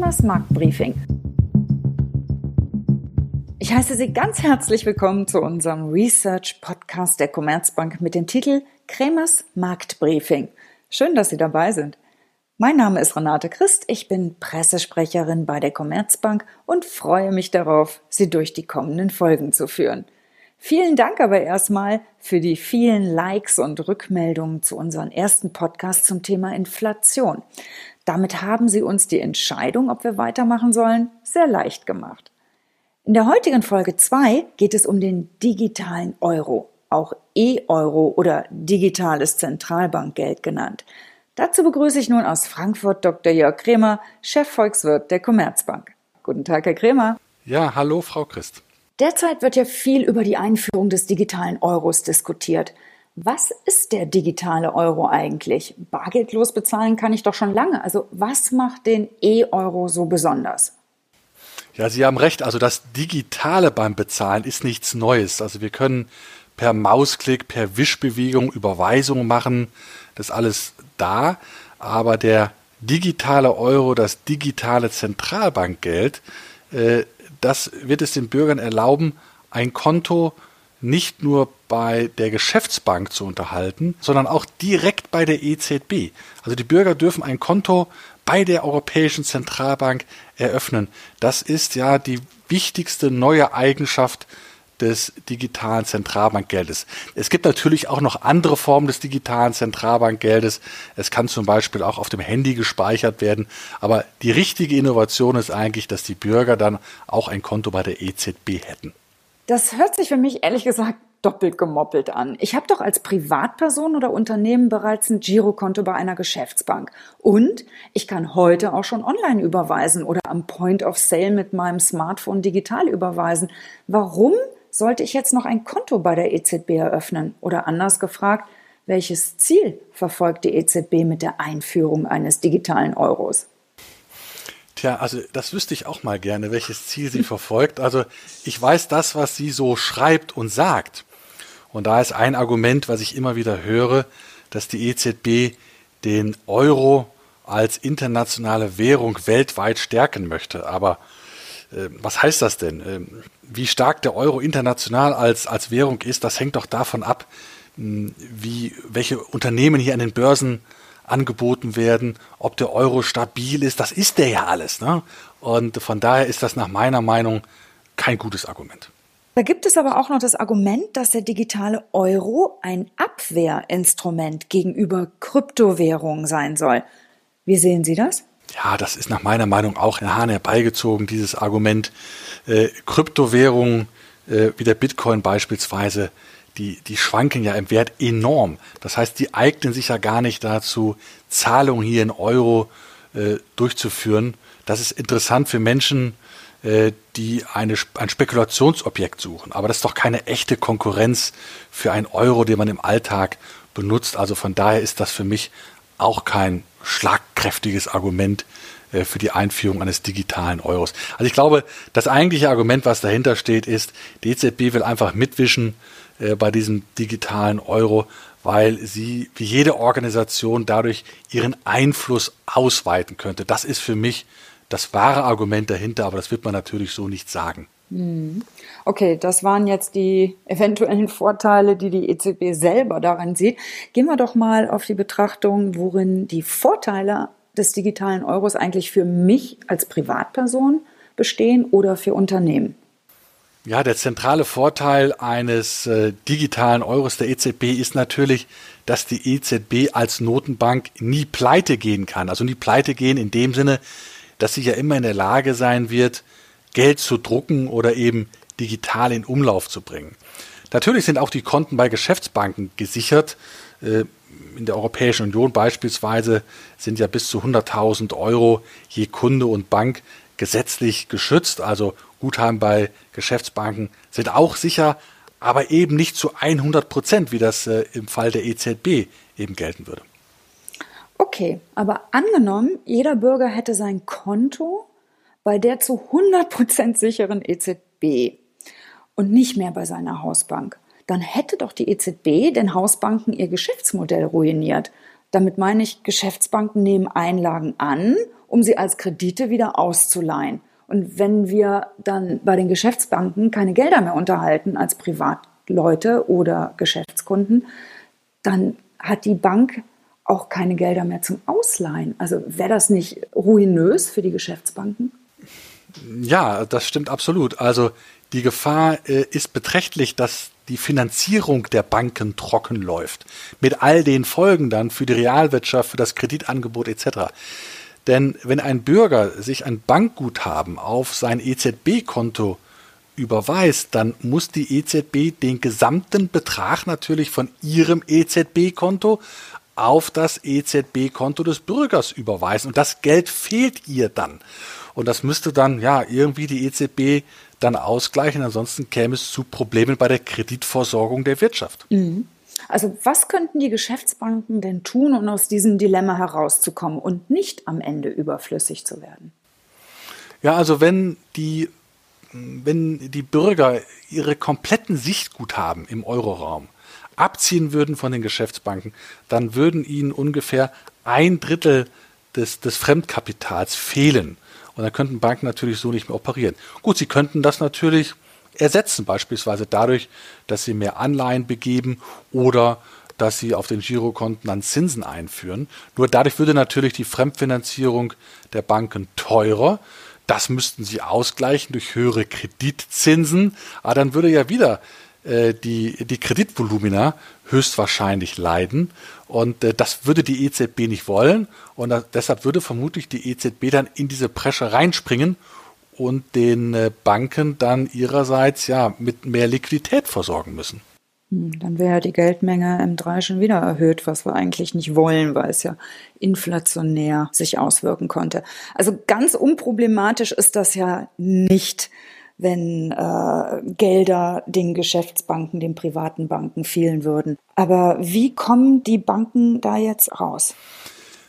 Kremers Marktbriefing. Ich heiße Sie ganz herzlich willkommen zu unserem Research Podcast der Commerzbank mit dem Titel Kremers Marktbriefing. Schön, dass Sie dabei sind. Mein Name ist Renate Christ, ich bin Pressesprecherin bei der Commerzbank und freue mich darauf, Sie durch die kommenden Folgen zu führen. Vielen Dank aber erstmal für die vielen Likes und Rückmeldungen zu unserem ersten Podcast zum Thema Inflation. Damit haben Sie uns die Entscheidung, ob wir weitermachen sollen, sehr leicht gemacht. In der heutigen Folge 2 geht es um den digitalen Euro, auch E-Euro oder digitales Zentralbankgeld genannt. Dazu begrüße ich nun aus Frankfurt Dr. Jörg Kremer, Chefvolkswirt der Commerzbank. Guten Tag, Herr Kremer. Ja, hallo, Frau Christ. Derzeit wird ja viel über die Einführung des digitalen Euros diskutiert. Was ist der digitale Euro eigentlich? Bargeldlos bezahlen kann ich doch schon lange. Also was macht den E-Euro so besonders? Ja, Sie haben recht. Also das Digitale beim Bezahlen ist nichts Neues. Also wir können per Mausklick, per Wischbewegung Überweisungen machen. Das alles da. Aber der digitale Euro, das digitale Zentralbankgeld, äh, das wird es den Bürgern erlauben, ein Konto nicht nur bei der Geschäftsbank zu unterhalten, sondern auch direkt bei der EZB. Also die Bürger dürfen ein Konto bei der Europäischen Zentralbank eröffnen. Das ist ja die wichtigste neue Eigenschaft des digitalen Zentralbankgeldes. Es gibt natürlich auch noch andere Formen des digitalen Zentralbankgeldes. Es kann zum Beispiel auch auf dem Handy gespeichert werden. Aber die richtige Innovation ist eigentlich, dass die Bürger dann auch ein Konto bei der EZB hätten. Das hört sich für mich ehrlich gesagt doppelt gemoppelt an. Ich habe doch als Privatperson oder Unternehmen bereits ein Girokonto bei einer Geschäftsbank. Und ich kann heute auch schon online überweisen oder am Point of Sale mit meinem Smartphone digital überweisen. Warum sollte ich jetzt noch ein Konto bei der EZB eröffnen? Oder anders gefragt, welches Ziel verfolgt die EZB mit der Einführung eines digitalen Euros? Tja, also das wüsste ich auch mal gerne, welches Ziel sie verfolgt. Also ich weiß das, was sie so schreibt und sagt. Und da ist ein Argument, was ich immer wieder höre, dass die EZB den Euro als internationale Währung weltweit stärken möchte. Aber äh, was heißt das denn? Äh, wie stark der Euro international als, als Währung ist, das hängt doch davon ab, mh, wie, welche Unternehmen hier an den Börsen angeboten werden, ob der Euro stabil ist. Das ist der ja alles. Ne? Und von daher ist das nach meiner Meinung kein gutes Argument. Da gibt es aber auch noch das Argument, dass der digitale Euro ein Abwehrinstrument gegenüber Kryptowährungen sein soll. Wie sehen Sie das? Ja, das ist nach meiner Meinung auch in Hahn herbeigezogen, dieses Argument. Äh, Kryptowährungen äh, wie der Bitcoin beispielsweise, die, die schwanken ja im Wert enorm. Das heißt, die eignen sich ja gar nicht dazu, Zahlungen hier in Euro äh, durchzuführen. Das ist interessant für Menschen, äh, die eine, ein Spekulationsobjekt suchen. Aber das ist doch keine echte Konkurrenz für einen Euro, den man im Alltag benutzt. Also von daher ist das für mich auch kein schlagkräftiges Argument äh, für die Einführung eines digitalen Euros. Also ich glaube, das eigentliche Argument, was dahinter steht, ist, die EZB will einfach mitwischen äh, bei diesem digitalen Euro, weil sie wie jede Organisation dadurch ihren Einfluss ausweiten könnte. Das ist für mich das wahre Argument dahinter, aber das wird man natürlich so nicht sagen. Hm. Okay, das waren jetzt die eventuellen Vorteile, die die EZB selber daran sieht. Gehen wir doch mal auf die Betrachtung, worin die Vorteile des digitalen Euros eigentlich für mich als Privatperson bestehen oder für Unternehmen. Ja, der zentrale Vorteil eines äh, digitalen Euros der EZB ist natürlich, dass die EZB als Notenbank nie pleite gehen kann. Also nie pleite gehen in dem Sinne, dass sie ja immer in der Lage sein wird, Geld zu drucken oder eben digital in Umlauf zu bringen. Natürlich sind auch die Konten bei Geschäftsbanken gesichert. Äh, in der Europäischen Union beispielsweise sind ja bis zu 100.000 Euro je Kunde und Bank gesetzlich geschützt. Also Guthaben bei Geschäftsbanken sind auch sicher, aber eben nicht zu 100 Prozent, wie das äh, im Fall der EZB eben gelten würde. Okay, aber angenommen, jeder Bürger hätte sein Konto bei der zu 100 Prozent sicheren EZB und nicht mehr bei seiner Hausbank, dann hätte doch die EZB den Hausbanken ihr Geschäftsmodell ruiniert. Damit meine ich, Geschäftsbanken nehmen Einlagen an, um sie als Kredite wieder auszuleihen. Und wenn wir dann bei den Geschäftsbanken keine Gelder mehr unterhalten als Privatleute oder Geschäftskunden, dann hat die Bank auch keine Gelder mehr zum Ausleihen. Also wäre das nicht ruinös für die Geschäftsbanken? Ja, das stimmt absolut. Also die Gefahr äh, ist beträchtlich, dass die Finanzierung der Banken trocken läuft. Mit all den Folgen dann für die Realwirtschaft, für das Kreditangebot etc. Denn wenn ein Bürger sich ein Bankguthaben auf sein EZB-Konto überweist, dann muss die EZB den gesamten Betrag natürlich von ihrem EZB-Konto auf das EZB-Konto des Bürgers überweisen. Und das Geld fehlt ihr dann. Und das müsste dann ja irgendwie die EZB dann ausgleichen. Ansonsten käme es zu Problemen bei der Kreditversorgung der Wirtschaft. Mhm. Also was könnten die Geschäftsbanken denn tun, um aus diesem Dilemma herauszukommen und nicht am Ende überflüssig zu werden? Ja, also wenn die, wenn die Bürger ihre kompletten Sichtguthaben im Euroraum abziehen würden von den Geschäftsbanken, dann würden ihnen ungefähr ein Drittel des, des Fremdkapitals fehlen. Und dann könnten Banken natürlich so nicht mehr operieren. Gut, sie könnten das natürlich ersetzen, beispielsweise dadurch, dass sie mehr Anleihen begeben oder dass sie auf den Girokonten dann Zinsen einführen. Nur dadurch würde natürlich die Fremdfinanzierung der Banken teurer. Das müssten sie ausgleichen durch höhere Kreditzinsen. Aber dann würde ja wieder die, die Kreditvolumina höchstwahrscheinlich leiden. Und äh, das würde die EZB nicht wollen. Und das, deshalb würde vermutlich die EZB dann in diese Presche reinspringen und den äh, Banken dann ihrerseits ja mit mehr Liquidität versorgen müssen. Hm, dann wäre die Geldmenge M3 schon wieder erhöht, was wir eigentlich nicht wollen, weil es ja inflationär sich auswirken konnte. Also ganz unproblematisch ist das ja nicht wenn äh, Gelder den Geschäftsbanken, den privaten Banken fehlen würden. Aber wie kommen die Banken da jetzt raus?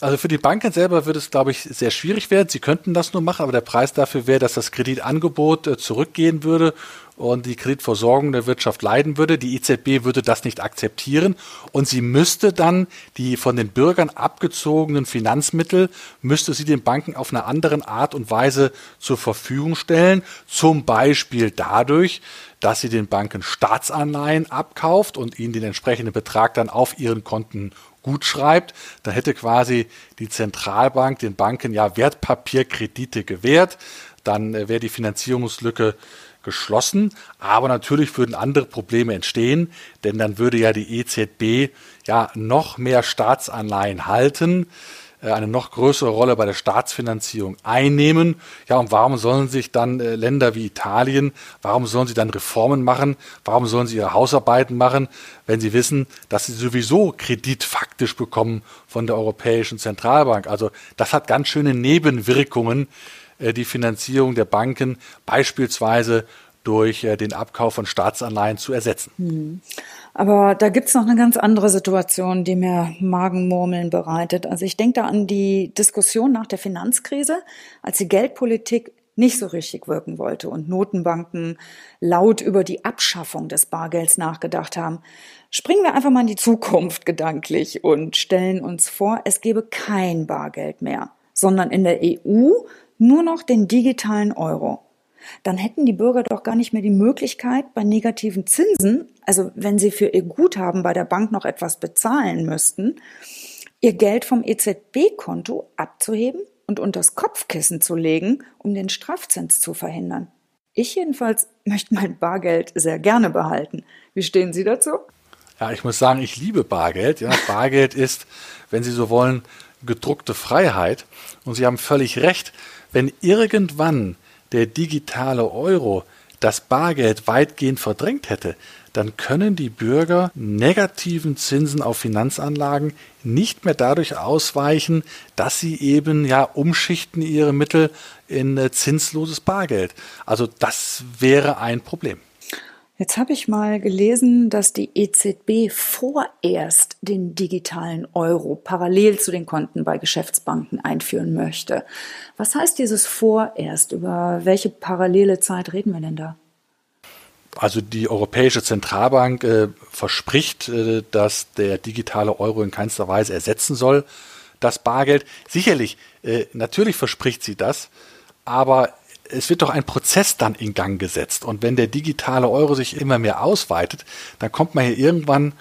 Also für die Banken selber wird es, glaube ich, sehr schwierig werden. Sie könnten das nur machen, aber der Preis dafür wäre, dass das Kreditangebot äh, zurückgehen würde und die Kreditversorgung der Wirtschaft leiden würde. Die EZB würde das nicht akzeptieren und sie müsste dann die von den Bürgern abgezogenen Finanzmittel, müsste sie den Banken auf eine andere Art und Weise zur Verfügung stellen. Zum Beispiel dadurch, dass sie den Banken Staatsanleihen abkauft und ihnen den entsprechenden Betrag dann auf ihren Konten gut schreibt, dann hätte quasi die Zentralbank den Banken ja Wertpapierkredite gewährt, dann äh, wäre die Finanzierungslücke geschlossen, aber natürlich würden andere Probleme entstehen, denn dann würde ja die EZB ja noch mehr Staatsanleihen halten, äh, eine noch größere Rolle bei der Staatsfinanzierung einnehmen. Ja, und warum sollen sich dann äh, Länder wie Italien, warum sollen sie dann Reformen machen? Warum sollen sie ihre Hausarbeiten machen, wenn sie wissen, dass sie sowieso Kredit faktisch bekommen von der Europäischen Zentralbank? Also das hat ganz schöne Nebenwirkungen, die Finanzierung der Banken, beispielsweise durch den Abkauf von Staatsanleihen zu ersetzen. Hm. Aber da gibt's noch eine ganz andere Situation, die mir Magenmurmeln bereitet. Also ich denke da an die Diskussion nach der Finanzkrise, als die Geldpolitik nicht so richtig wirken wollte und Notenbanken laut über die Abschaffung des Bargelds nachgedacht haben. Springen wir einfach mal in die Zukunft gedanklich und stellen uns vor, es gäbe kein Bargeld mehr, sondern in der EU nur noch den digitalen Euro dann hätten die Bürger doch gar nicht mehr die Möglichkeit, bei negativen Zinsen, also wenn sie für ihr Guthaben bei der Bank noch etwas bezahlen müssten, ihr Geld vom EZB-Konto abzuheben und unters Kopfkissen zu legen, um den Strafzins zu verhindern. Ich jedenfalls möchte mein Bargeld sehr gerne behalten. Wie stehen Sie dazu? Ja, ich muss sagen, ich liebe Bargeld. Ja, Bargeld ist, wenn Sie so wollen, gedruckte Freiheit. Und Sie haben völlig recht. Wenn irgendwann der digitale Euro das Bargeld weitgehend verdrängt hätte, dann können die Bürger negativen Zinsen auf Finanzanlagen nicht mehr dadurch ausweichen, dass sie eben ja umschichten ihre Mittel in äh, zinsloses Bargeld. Also das wäre ein Problem. Jetzt habe ich mal gelesen, dass die EZB vorerst den digitalen Euro parallel zu den Konten bei Geschäftsbanken einführen möchte. Was heißt dieses vorerst? Über welche parallele Zeit reden wir denn da? Also die Europäische Zentralbank äh, verspricht, äh, dass der digitale Euro in keinster Weise ersetzen soll, das Bargeld. Sicherlich, äh, natürlich verspricht sie das, aber es wird doch ein Prozess dann in Gang gesetzt. Und wenn der digitale Euro sich immer mehr ausweitet, dann kommt man hier irgendwann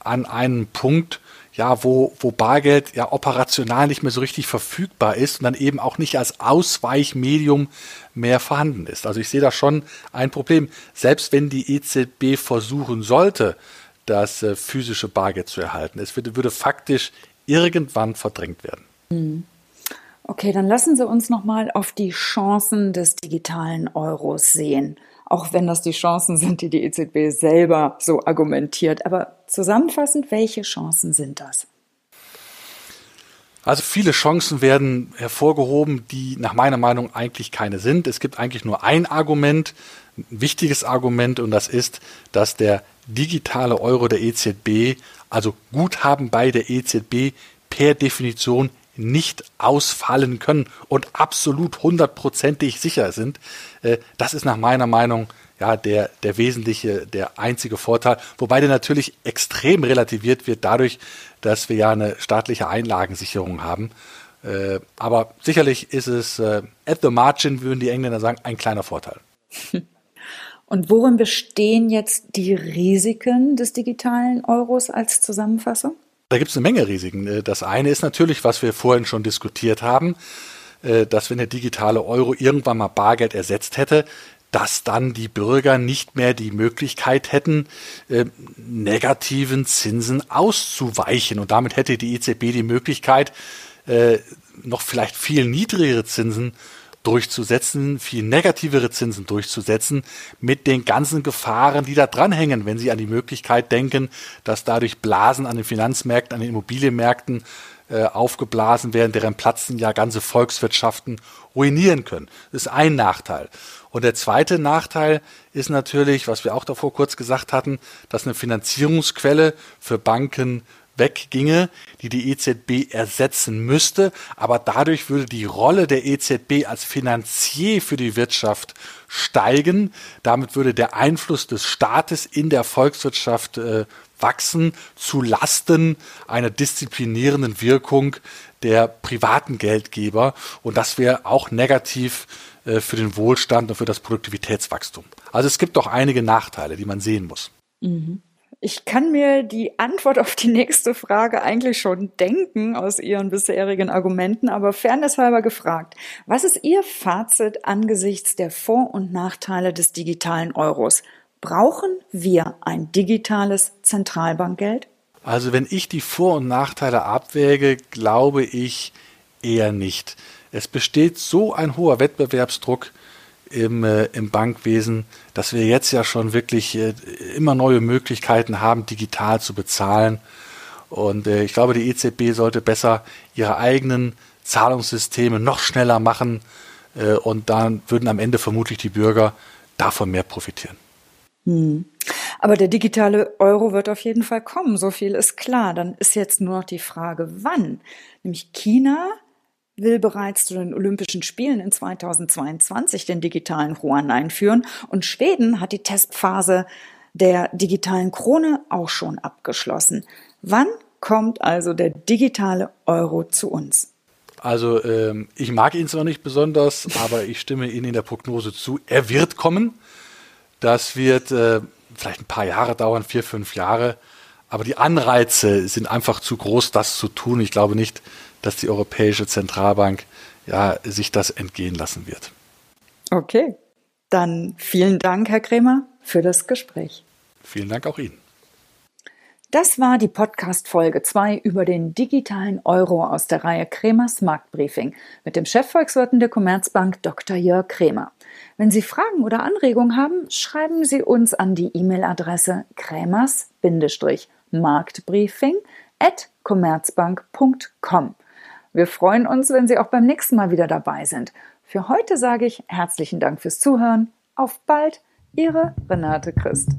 an einen Punkt, ja, wo, wo Bargeld ja operational nicht mehr so richtig verfügbar ist und dann eben auch nicht als Ausweichmedium mehr vorhanden ist. Also ich sehe da schon ein Problem. Selbst wenn die EZB versuchen sollte, das äh, physische Bargeld zu erhalten, es würde, würde faktisch irgendwann verdrängt werden. Mhm. Okay, dann lassen Sie uns nochmal auf die Chancen des digitalen Euros sehen. Auch wenn das die Chancen sind, die die EZB selber so argumentiert. Aber zusammenfassend, welche Chancen sind das? Also viele Chancen werden hervorgehoben, die nach meiner Meinung eigentlich keine sind. Es gibt eigentlich nur ein Argument, ein wichtiges Argument, und das ist, dass der digitale Euro der EZB, also Guthaben bei der EZB, per Definition nicht ausfallen können und absolut hundertprozentig sicher sind. Äh, das ist nach meiner Meinung ja der, der wesentliche, der einzige Vorteil, wobei der natürlich extrem relativiert wird dadurch, dass wir ja eine staatliche Einlagensicherung haben. Äh, aber sicherlich ist es äh, at the margin, würden die Engländer sagen, ein kleiner Vorteil. Und worin bestehen jetzt die Risiken des digitalen Euros als Zusammenfassung? Da gibt es eine Menge Risiken. Äh, das eine ist natürlich, was wir vorhin schon diskutiert haben, äh, dass wenn der digitale Euro irgendwann mal Bargeld ersetzt hätte, dass dann die Bürger nicht mehr die Möglichkeit hätten, äh, negativen Zinsen auszuweichen. Und damit hätte die EZB die Möglichkeit, noch vielleicht viel niedrigere Zinsen durchzusetzen, viel negativere Zinsen durchzusetzen, mit den ganzen Gefahren, die da dranhängen, wenn Sie an die Möglichkeit denken, dass dadurch Blasen an den Finanzmärkten, an den Immobilienmärkten äh, aufgeblasen werden, deren Platzen ja ganze Volkswirtschaften ruinieren können. Das ist ein Nachteil. Und der zweite Nachteil ist natürlich, was wir auch davor kurz gesagt hatten, dass eine Finanzierungsquelle für Banken wegginge, die die EZB ersetzen müsste. Aber dadurch würde die Rolle der EZB als Finanzier für die Wirtschaft steigen. Damit würde der Einfluss des Staates in der Volkswirtschaft äh, wachsen zu Lasten einer disziplinierenden Wirkung der privaten Geldgeber. Und das wäre auch negativ äh, für den Wohlstand und für das Produktivitätswachstum. Also es gibt doch einige Nachteile, die man sehen muss. Mhm. Ich kann mir die Antwort auf die nächste Frage eigentlich schon denken aus Ihren bisherigen Argumenten, aber fairnesshalber gefragt, was ist Ihr Fazit angesichts der Vor- und Nachteile des digitalen Euros? Brauchen wir ein digitales Zentralbankgeld? Also wenn ich die Vor- und Nachteile abwäge, glaube ich eher nicht. Es besteht so ein hoher Wettbewerbsdruck, im, äh, im Bankwesen, dass wir jetzt ja schon wirklich äh, immer neue Möglichkeiten haben, digital zu bezahlen. Und äh, ich glaube, die EZB sollte besser ihre eigenen Zahlungssysteme noch schneller machen. Äh, und dann würden am Ende vermutlich die Bürger davon mehr profitieren. Hm. Aber der digitale Euro wird auf jeden Fall kommen, so viel ist klar. Dann ist jetzt nur noch die Frage, wann. Nämlich China will bereits zu den Olympischen Spielen in 2022 den digitalen Yuan einführen und Schweden hat die Testphase der digitalen Krone auch schon abgeschlossen. Wann kommt also der digitale Euro zu uns? Also ähm, ich mag ihn zwar nicht besonders, aber ich stimme Ihnen in der Prognose zu. Er wird kommen. Das wird äh, vielleicht ein paar Jahre dauern, vier, fünf Jahre. Aber die Anreize sind einfach zu groß, das zu tun. Ich glaube nicht, dass die Europäische Zentralbank ja, sich das entgehen lassen wird. Okay, dann vielen Dank, Herr Kremer, für das Gespräch. Vielen Dank auch Ihnen. Das war die Podcast-Folge 2 über den digitalen Euro aus der Reihe Kremers Marktbriefing mit dem Chefvolkswirten der Commerzbank Dr. Jörg Kremer. Wenn Sie Fragen oder Anregungen haben, schreiben Sie uns an die E-Mail-Adresse kremers-marktbriefing at commerzbank.com. Wir freuen uns, wenn Sie auch beim nächsten Mal wieder dabei sind. Für heute sage ich herzlichen Dank fürs Zuhören. Auf bald, Ihre Renate Christ.